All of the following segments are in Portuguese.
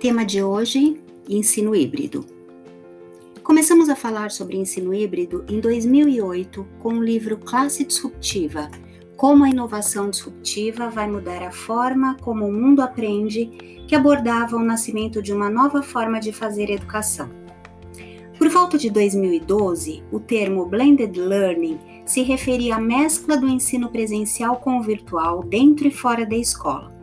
Tema de hoje: ensino híbrido. Começamos a falar sobre ensino híbrido em 2008 com o livro Classe Disruptiva: Como a inovação disruptiva vai mudar a forma como o mundo aprende, que abordava o nascimento de uma nova forma de fazer educação. Por volta de 2012, o termo blended learning se referia à mescla do ensino presencial com o virtual dentro e fora da escola.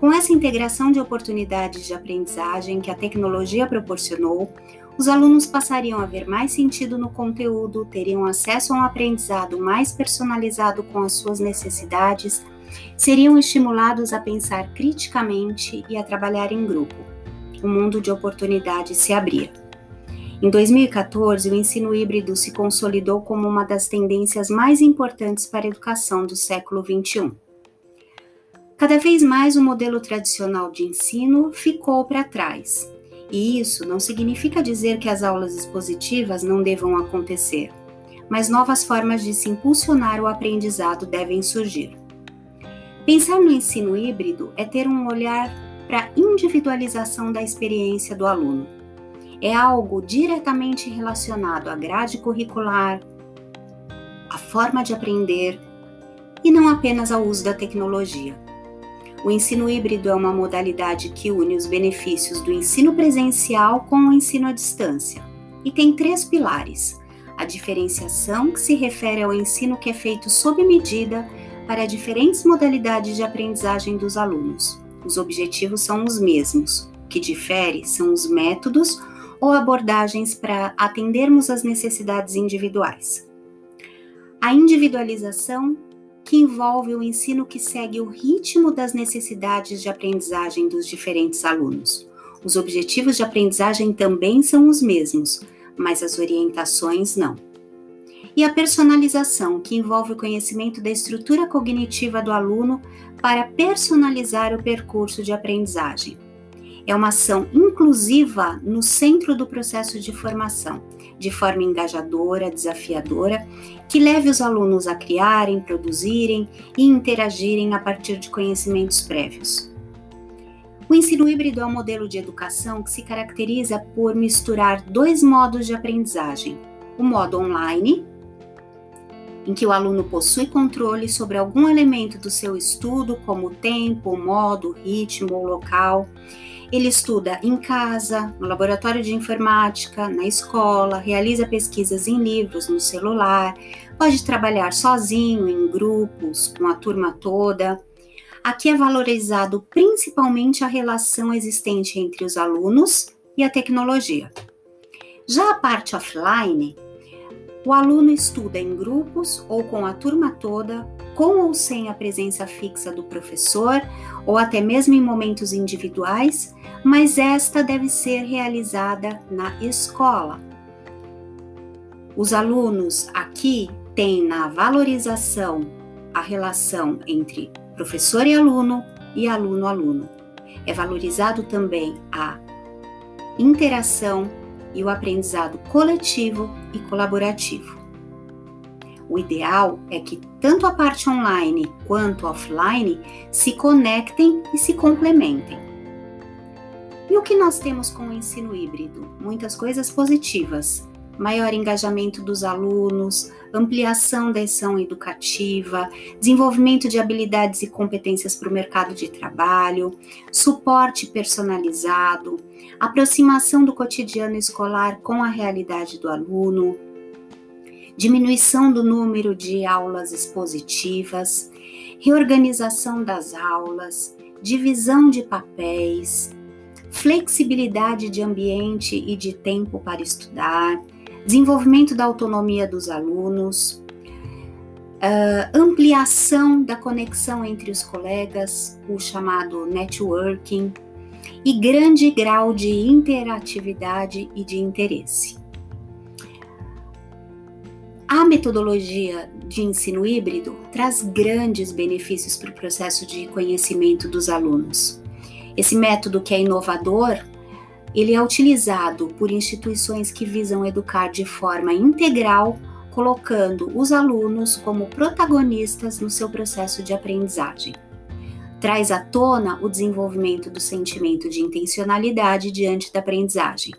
Com essa integração de oportunidades de aprendizagem que a tecnologia proporcionou, os alunos passariam a ver mais sentido no conteúdo, teriam acesso a um aprendizado mais personalizado com as suas necessidades, seriam estimulados a pensar criticamente e a trabalhar em grupo. O mundo de oportunidades se abria. Em 2014, o ensino híbrido se consolidou como uma das tendências mais importantes para a educação do século XXI. Cada vez mais o modelo tradicional de ensino ficou para trás. E isso não significa dizer que as aulas expositivas não devam acontecer, mas novas formas de se impulsionar o aprendizado devem surgir. Pensar no ensino híbrido é ter um olhar para a individualização da experiência do aluno. É algo diretamente relacionado à grade curricular, à forma de aprender e não apenas ao uso da tecnologia. O ensino híbrido é uma modalidade que une os benefícios do ensino presencial com o ensino à distância e tem três pilares: a diferenciação, que se refere ao ensino que é feito sob medida para diferentes modalidades de aprendizagem dos alunos. Os objetivos são os mesmos. O que difere são os métodos ou abordagens para atendermos às necessidades individuais. A individualização que envolve o ensino que segue o ritmo das necessidades de aprendizagem dos diferentes alunos. Os objetivos de aprendizagem também são os mesmos, mas as orientações não. E a personalização, que envolve o conhecimento da estrutura cognitiva do aluno para personalizar o percurso de aprendizagem. É uma ação inclusiva no centro do processo de formação de forma engajadora, desafiadora, que leve os alunos a criarem, produzirem e interagirem a partir de conhecimentos prévios. O ensino híbrido é um modelo de educação que se caracteriza por misturar dois modos de aprendizagem: o modo online, em que o aluno possui controle sobre algum elemento do seu estudo, como o tempo, o modo, o ritmo ou local, ele estuda em casa, no laboratório de informática, na escola, realiza pesquisas em livros, no celular, pode trabalhar sozinho, em grupos, com a turma toda. Aqui é valorizado principalmente a relação existente entre os alunos e a tecnologia. Já a parte offline, o aluno estuda em grupos ou com a turma toda, com ou sem a presença fixa do professor, ou até mesmo em momentos individuais, mas esta deve ser realizada na escola. Os alunos aqui têm na valorização a relação entre professor e aluno e aluno-aluno. É valorizado também a interação e o aprendizado coletivo e colaborativo. O ideal é que tanto a parte online quanto offline se conectem e se complementem. E o que nós temos com o ensino híbrido? Muitas coisas positivas. Maior engajamento dos alunos, ampliação da ação educativa, desenvolvimento de habilidades e competências para o mercado de trabalho, suporte personalizado, aproximação do cotidiano escolar com a realidade do aluno, diminuição do número de aulas expositivas, reorganização das aulas, divisão de papéis, flexibilidade de ambiente e de tempo para estudar, desenvolvimento da autonomia dos alunos, uh, ampliação da conexão entre os colegas, o chamado networking, e grande grau de interatividade e de interesse. A metodologia de ensino híbrido traz grandes benefícios para o processo de conhecimento dos alunos. Esse método que é inovador, ele é utilizado por instituições que visam educar de forma integral, colocando os alunos como protagonistas no seu processo de aprendizagem. traz à tona o desenvolvimento do sentimento de intencionalidade diante da aprendizagem.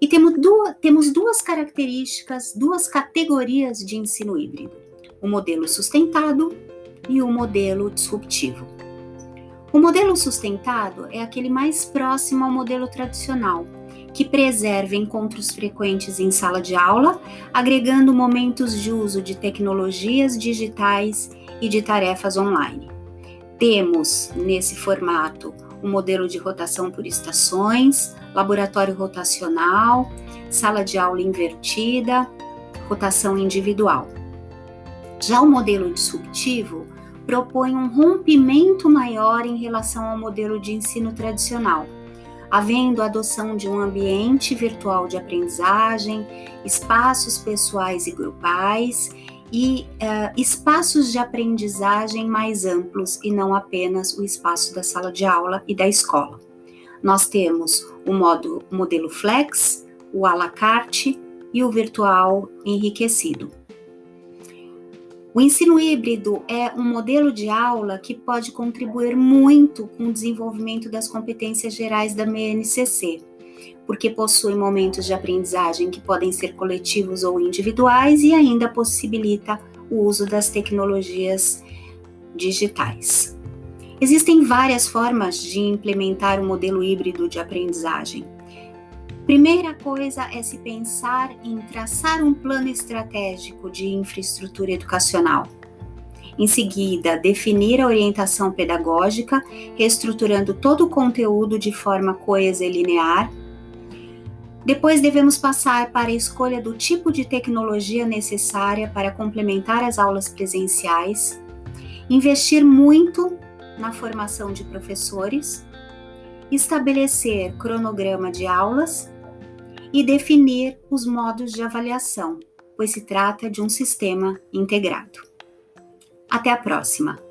E temos duas, temos duas características, duas categorias de ensino híbrido: o modelo sustentado e o modelo disruptivo. O modelo sustentado é aquele mais próximo ao modelo tradicional, que preserva encontros frequentes em sala de aula, agregando momentos de uso de tecnologias digitais e de tarefas online. Temos nesse formato o modelo de rotação por estações, laboratório rotacional, sala de aula invertida, rotação individual. Já o modelo disruptivo propõe um rompimento maior em relação ao modelo de ensino tradicional, havendo a adoção de um ambiente virtual de aprendizagem, espaços pessoais e grupais e uh, espaços de aprendizagem mais amplos e não apenas o espaço da sala de aula e da escola. Nós temos o modo, modelo flex, o à la carte e o virtual enriquecido. O ensino híbrido é um modelo de aula que pode contribuir muito com o desenvolvimento das competências gerais da MNCC, porque possui momentos de aprendizagem que podem ser coletivos ou individuais e ainda possibilita o uso das tecnologias digitais. Existem várias formas de implementar o um modelo híbrido de aprendizagem. Primeira coisa é se pensar em traçar um plano estratégico de infraestrutura educacional. Em seguida, definir a orientação pedagógica, reestruturando todo o conteúdo de forma coesa e linear. Depois, devemos passar para a escolha do tipo de tecnologia necessária para complementar as aulas presenciais, investir muito na formação de professores, estabelecer cronograma de aulas e definir os modos de avaliação, pois se trata de um sistema integrado. Até a próxima!